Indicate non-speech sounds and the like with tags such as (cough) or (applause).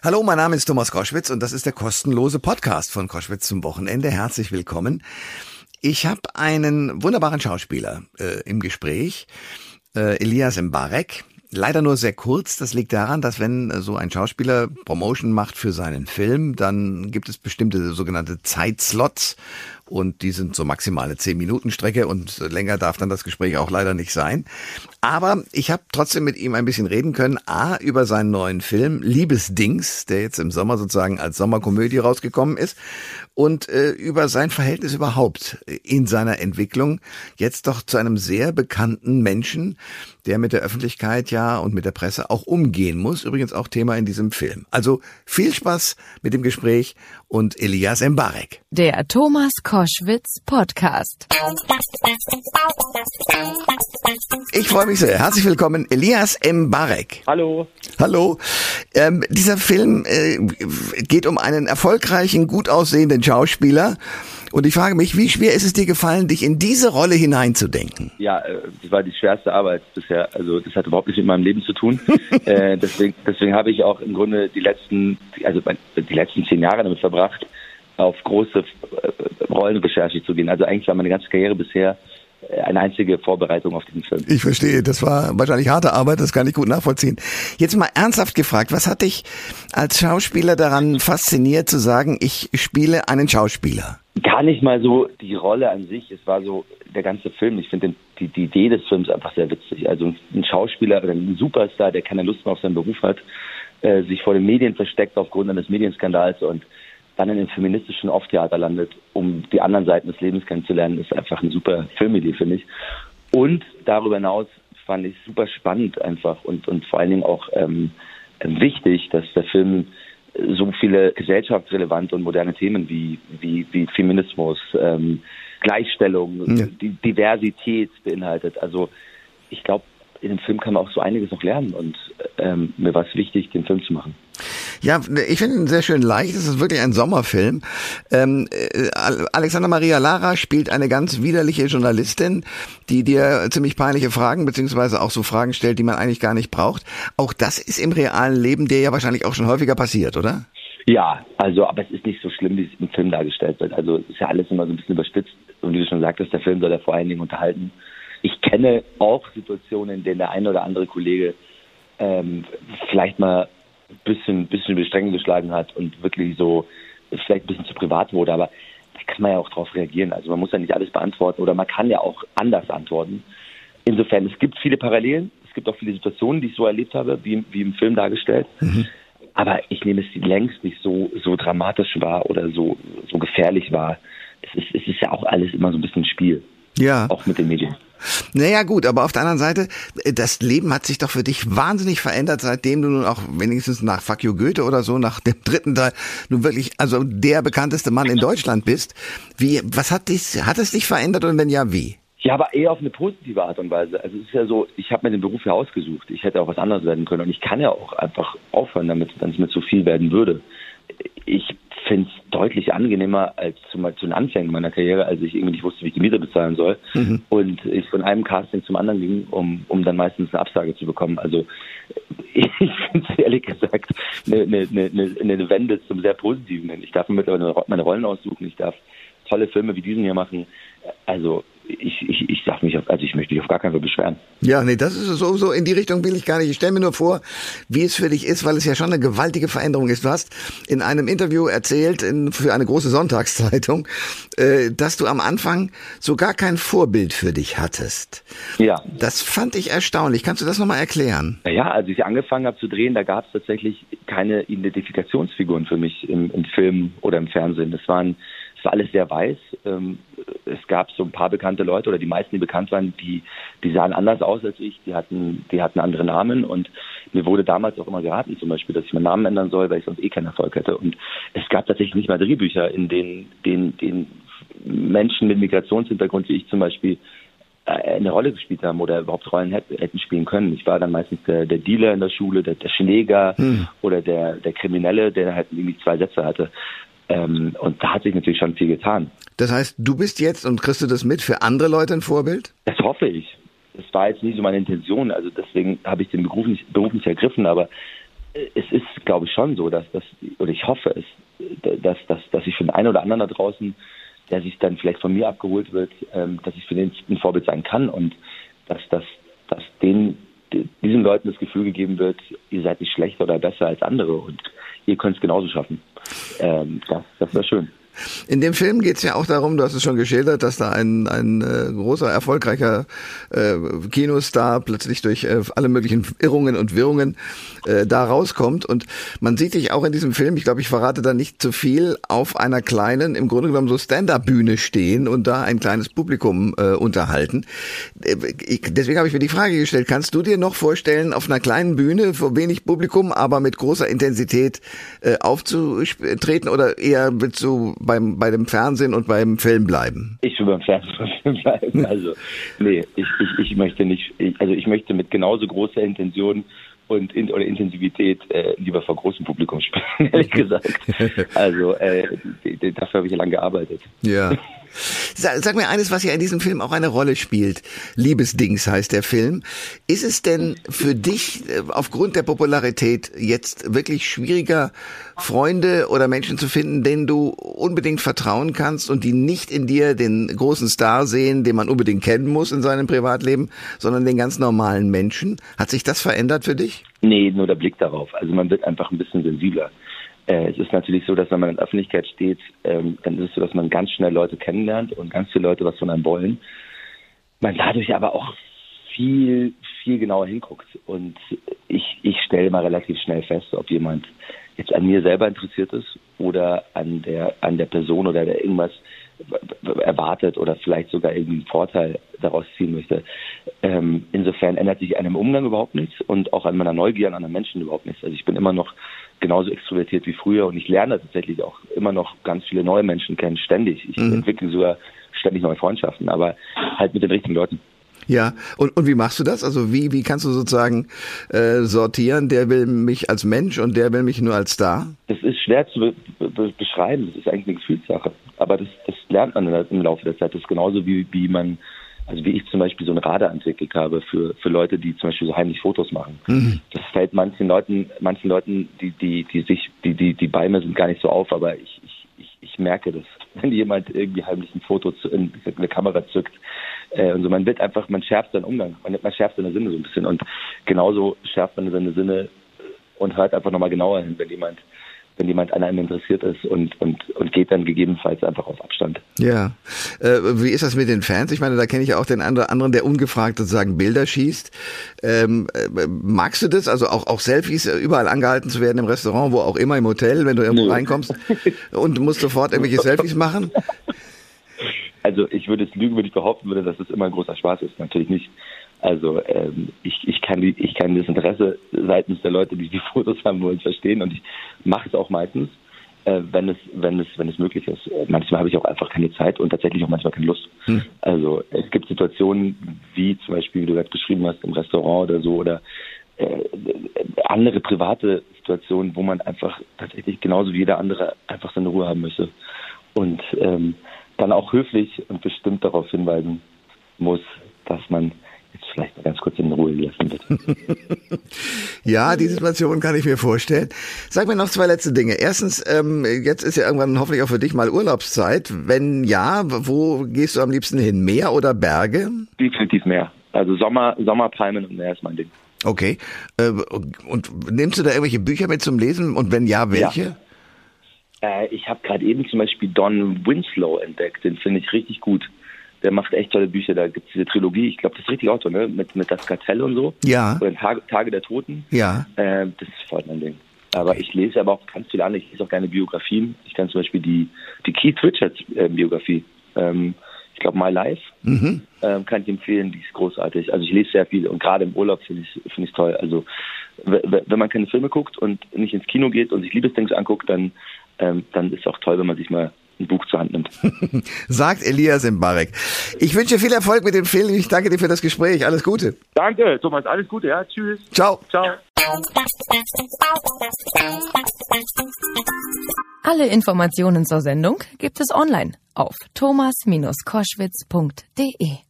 Hallo, mein Name ist Thomas Koschwitz und das ist der kostenlose Podcast von Koschwitz zum Wochenende. Herzlich willkommen. Ich habe einen wunderbaren Schauspieler äh, im Gespräch, äh, Elias Mbarek. Leider nur sehr kurz. Das liegt daran, dass wenn so ein Schauspieler Promotion macht für seinen Film, dann gibt es bestimmte sogenannte Zeitslots und die sind so maximale zehn Minuten Strecke und länger darf dann das Gespräch auch leider nicht sein. Aber ich habe trotzdem mit ihm ein bisschen reden können. A, über seinen neuen Film Liebesdings, der jetzt im Sommer sozusagen als Sommerkomödie rausgekommen ist und äh, über sein Verhältnis überhaupt in seiner Entwicklung. Jetzt doch zu einem sehr bekannten Menschen, der mit der Öffentlichkeit ja und mit der Presse auch umgehen muss. Übrigens auch Thema in diesem Film. Also viel Spaß mit dem Gespräch und Elias Mbarek. Der Thomas Koschwitz Podcast. Ich freue mich sehr. Herzlich willkommen, Elias Mbarek. Hallo. Hallo. Ähm, dieser Film äh, geht um einen erfolgreichen, gut aussehenden Schauspieler. Und ich frage mich, wie schwer ist es dir gefallen, dich in diese Rolle hineinzudenken? Ja, äh, das war die schwerste Arbeit bisher. Also das hat überhaupt nichts mit meinem Leben zu tun. (laughs) äh, deswegen, deswegen habe ich auch im Grunde die letzten, also die letzten zehn Jahre damit verbracht, auf große äh, Rollenrecherche zu gehen. Also eigentlich war meine ganze Karriere bisher eine einzige Vorbereitung auf diesen Film. Ich verstehe, das war wahrscheinlich harte Arbeit, das kann ich gut nachvollziehen. Jetzt mal ernsthaft gefragt, was hat dich als Schauspieler daran fasziniert zu sagen, ich spiele einen Schauspieler? Gar nicht mal so die Rolle an sich, es war so der ganze Film. Ich finde die, die Idee des Films einfach sehr witzig. Also ein Schauspieler oder ein Superstar, der keine Lust mehr auf seinen Beruf hat, äh, sich vor den Medien versteckt aufgrund eines Medienskandals und dann in den feministischen Off-Theater landet, um die anderen Seiten des Lebens kennenzulernen, ist einfach eine super Filmidee, finde ich. Und darüber hinaus fand ich super spannend einfach und, und vor allen Dingen auch ähm, wichtig, dass der Film so viele gesellschaftsrelevante und moderne Themen wie, wie, wie Feminismus, ähm, Gleichstellung, ja. die Diversität beinhaltet. Also ich glaube, in dem Film kann man auch so einiges noch lernen und ähm, mir war es wichtig, den Film zu machen. Ja, ich finde ihn sehr schön leicht. Es ist wirklich ein Sommerfilm. Ähm, äh, Alexander Maria Lara spielt eine ganz widerliche Journalistin, die dir ziemlich peinliche Fragen beziehungsweise auch so Fragen stellt, die man eigentlich gar nicht braucht. Auch das ist im realen Leben dir ja wahrscheinlich auch schon häufiger passiert, oder? Ja, also, aber es ist nicht so schlimm, wie es im Film dargestellt wird. Also, es ist ja alles immer so ein bisschen überspitzt. Und wie du schon sagtest, der Film soll ja vor allen Dingen unterhalten. Ich kenne auch Situationen, in denen der eine oder andere Kollege ähm, vielleicht mal ein bisschen, bisschen über die Stränge geschlagen hat und wirklich so vielleicht ein bisschen zu privat wurde, aber da kann man ja auch darauf reagieren. Also man muss ja nicht alles beantworten oder man kann ja auch anders antworten. Insofern, es gibt viele Parallelen, es gibt auch viele Situationen, die ich so erlebt habe, wie, wie im Film dargestellt. Mhm. Aber ich nehme es längst nicht so, so dramatisch wahr oder so, so gefährlich wahr. Es ist, es ist ja auch alles immer so ein bisschen Spiel. Ja. Auch mit den Medien. Naja gut, aber auf der anderen Seite, äh, das Leben hat sich doch für dich wahnsinnig verändert, seitdem du nun auch wenigstens nach Fuck you Goethe oder so, nach dem dritten Teil, nun wirklich, also der bekannteste Mann in Deutschland bist. Wie, was hat dich, hat es dich verändert und wenn ja, wie? Ja, aber eher auf eine positive Art und Weise. Also es ist ja so, ich habe mir den Beruf ja ausgesucht. Ich hätte auch was anderes werden können und ich kann ja auch einfach aufhören damit, wenn es mir zu viel werden würde. Ich finde es deutlich angenehmer als zu, zu den Anfängen meiner Karriere, als ich irgendwie nicht wusste, wie ich die Miete bezahlen soll. Mhm. Und ich von einem Casting zum anderen ging, um, um dann meistens eine Absage zu bekommen. Also (laughs) ich finde es ehrlich gesagt eine, eine, eine, eine Wende zum sehr Positiven. Ich darf mittlerweile meine Rollen aussuchen, ich darf tolle Filme wie diesen hier machen. Also ich, ich, ich sag mich, also ich möchte mich auf gar keinen Fall beschweren. Ja, nee, das ist so, so in die Richtung will ich gar nicht. Ich stelle mir nur vor, wie es für dich ist, weil es ja schon eine gewaltige Veränderung ist. Du hast in einem Interview erzählt, in, für eine große Sonntagszeitung, äh, dass du am Anfang so gar kein Vorbild für dich hattest. Ja. Das fand ich erstaunlich. Kannst du das nochmal erklären? Ja, als ich angefangen habe zu drehen, da gab es tatsächlich keine Identifikationsfiguren für mich im, im Film oder im Fernsehen. Das waren es war alles sehr weiß. Ähm, es gab so ein paar bekannte Leute oder die meisten, die bekannt waren, die, die sahen anders aus als ich. Die hatten, die hatten andere Namen und mir wurde damals auch immer geraten, zum Beispiel, dass ich meinen Namen ändern soll, weil ich sonst eh keinen Erfolg hätte. Und es gab tatsächlich nicht mal Drehbücher, in denen, denen, denen Menschen mit Migrationshintergrund wie ich zum Beispiel äh, eine Rolle gespielt haben oder überhaupt Rollen hätten spielen können. Ich war dann meistens der, der Dealer in der Schule, der, der Schläger hm. oder der, der Kriminelle, der halt irgendwie zwei Sätze hatte. Ähm, und da hat sich natürlich schon viel getan. Das heißt, du bist jetzt und kriegst du das mit für andere Leute ein Vorbild? Das hoffe ich. Das war jetzt nicht so meine Intention, also deswegen habe ich den Beruf nicht, Beruf nicht ergriffen, aber es ist, glaube ich, schon so, dass das, oder ich hoffe es, dass, dass, dass ich für den einen oder anderen da draußen, der sich dann vielleicht von mir abgeholt wird, ähm, dass ich für den ein Vorbild sein kann und dass, dass, dass den, diesen Leuten das Gefühl gegeben wird, ihr seid nicht schlechter oder besser als andere und ihr könnt es genauso schaffen. Ähm, das das wäre schön. In dem Film geht es ja auch darum, du hast es schon geschildert, dass da ein, ein äh, großer, erfolgreicher äh, Kinostar plötzlich durch äh, alle möglichen Irrungen und Wirrungen äh, da rauskommt. Und man sieht dich auch in diesem Film, ich glaube, ich verrate da nicht zu viel, auf einer kleinen, im Grunde genommen so Stand-Up-Bühne stehen und da ein kleines Publikum äh, unterhalten. Äh, ich, deswegen habe ich mir die Frage gestellt, kannst du dir noch vorstellen, auf einer kleinen Bühne vor wenig Publikum, aber mit großer Intensität äh, aufzutreten oder eher willst du beim, bei dem Fernsehen und beim Film bleiben? Ich will beim Fernsehen und Film bleiben. Also, nee, ich, ich, ich möchte nicht, ich, also ich möchte mit genauso großer Intention und in, oder Intensivität äh, lieber vor großem Publikum spielen, (laughs) ehrlich (laughs) gesagt. Also äh, dafür habe ich lange gearbeitet. Ja. (laughs) Sag, sag, mir eines, was ja in diesem Film auch eine Rolle spielt. Liebesdings heißt der Film. Ist es denn für dich äh, aufgrund der Popularität jetzt wirklich schwieriger, Freunde oder Menschen zu finden, denen du unbedingt vertrauen kannst und die nicht in dir den großen Star sehen, den man unbedingt kennen muss in seinem Privatleben, sondern den ganz normalen Menschen? Hat sich das verändert für dich? Nee, nur der Blick darauf. Also man wird einfach ein bisschen sensibler. Äh, es ist natürlich so, dass wenn man in der Öffentlichkeit steht, ähm, dann ist es so, dass man ganz schnell Leute kennenlernt und ganz viele Leute was von einem wollen. Man dadurch aber auch viel, viel genauer hinguckt. Und ich, ich stelle mal relativ schnell fest, ob jemand jetzt an mir selber interessiert ist oder an der, an der Person oder der irgendwas erwartet oder vielleicht sogar irgendwie einen Vorteil daraus ziehen möchte. Ähm, insofern ändert sich an dem Umgang überhaupt nichts und auch an meiner Neugier an anderen Menschen überhaupt nichts. Also ich bin immer noch genauso extrovertiert wie früher und ich lerne tatsächlich auch immer noch ganz viele neue Menschen kennen, ständig. Ich mhm. entwickle sogar ständig neue Freundschaften, aber halt mit den richtigen Leuten. Ja, und, und wie machst du das? Also wie, wie kannst du sozusagen äh, sortieren, der will mich als Mensch und der will mich nur als Star? Das ist schwer zu be be beschreiben, das ist eigentlich eine Gefühlssache. Aber das, das lernt man im Laufe der Zeit. Das ist genauso wie, wie man also wie ich zum Beispiel so ein Radar entwickelt habe für, für Leute, die zum Beispiel so heimlich Fotos machen. Mhm. Das fällt manchen Leuten, manchen Leuten, die, die, die sich, die, die, die bei mir sind, gar nicht so auf, aber ich, ich, ich, ich merke das, wenn jemand irgendwie heimlich ein Foto zu, in, eine Kamera zückt. Äh, und so, man wird einfach, man schärft seinen Umgang, man, man schärft seine Sinne so ein bisschen und genauso schärft man seine Sinne und hört einfach nochmal genauer hin, wenn jemand wenn jemand an einem interessiert ist und, und, und geht dann gegebenenfalls einfach auf Abstand. Ja. Äh, wie ist das mit den Fans? Ich meine, da kenne ich ja auch den anderen, der ungefragt sozusagen Bilder schießt. Ähm, äh, magst du das? Also auch, auch Selfies äh, überall angehalten zu werden im Restaurant, wo auch immer, im Hotel, wenn du irgendwo Nö. reinkommst und musst sofort irgendwelche Selfies machen? (laughs) Also ich würde es lügen, wenn ich behaupten würde, dass es immer ein großer Spaß ist. Natürlich nicht. Also ähm, ich, ich, kann die, ich kann das Interesse seitens der Leute, die die Fotos haben wollen, verstehen und ich mache es auch meistens, äh, wenn es wenn es wenn es möglich ist. Manchmal habe ich auch einfach keine Zeit und tatsächlich auch manchmal keine Lust. Hm. Also es gibt Situationen wie zum Beispiel, wie du gerade beschrieben hast, im Restaurant oder so oder äh, andere private Situationen, wo man einfach tatsächlich genauso wie jeder andere einfach seine Ruhe haben möchte und ähm, dann auch höflich und bestimmt darauf hinweisen muss, dass man jetzt vielleicht mal ganz kurz in Ruhe lassen wird. (laughs) ja, die Situation kann ich mir vorstellen. Sag mir noch zwei letzte Dinge. Erstens, ähm, jetzt ist ja irgendwann hoffentlich auch für dich mal Urlaubszeit. Wenn ja, wo gehst du am liebsten hin? Meer oder Berge? Definitiv Meer. Also Sommer, Sommerpalmen und Meer ist mein Ding. Okay. Äh, und nimmst du da irgendwelche Bücher mit zum Lesen? Und wenn ja, welche? Ja. Äh, ich habe gerade eben zum Beispiel Don Winslow entdeckt. Den finde ich richtig gut der macht echt tolle Bücher. Da gibt es diese Trilogie, ich glaube, das ist richtig Auto, ne? Mit, mit das Kartell und so. Ja. Oder Tage, Tage der Toten. Ja. Äh, das ist voll mein Ding. Aber ich lese aber auch ganz viele andere. Ich lese auch gerne Biografien. Ich kann zum Beispiel die, die Keith Richards äh, Biografie. Ähm, ich glaube, My Life mhm. ähm, kann ich empfehlen. Die ist großartig. Also ich lese sehr viel und gerade im Urlaub finde ich finde ich toll. Also wenn man keine Filme guckt und nicht ins Kino geht und sich Liebesdings anguckt, dann ähm, dann ist es auch toll, wenn man sich mal ein Buch zur Hand nimmt. (laughs) Sagt Elias Mbarek. Ich wünsche viel Erfolg mit dem Film. Ich danke dir für das Gespräch. Alles Gute. Danke, Thomas. Alles Gute. Ja, tschüss. Ciao. Ciao. Alle Informationen zur Sendung gibt es online auf thomas-koschwitz.de.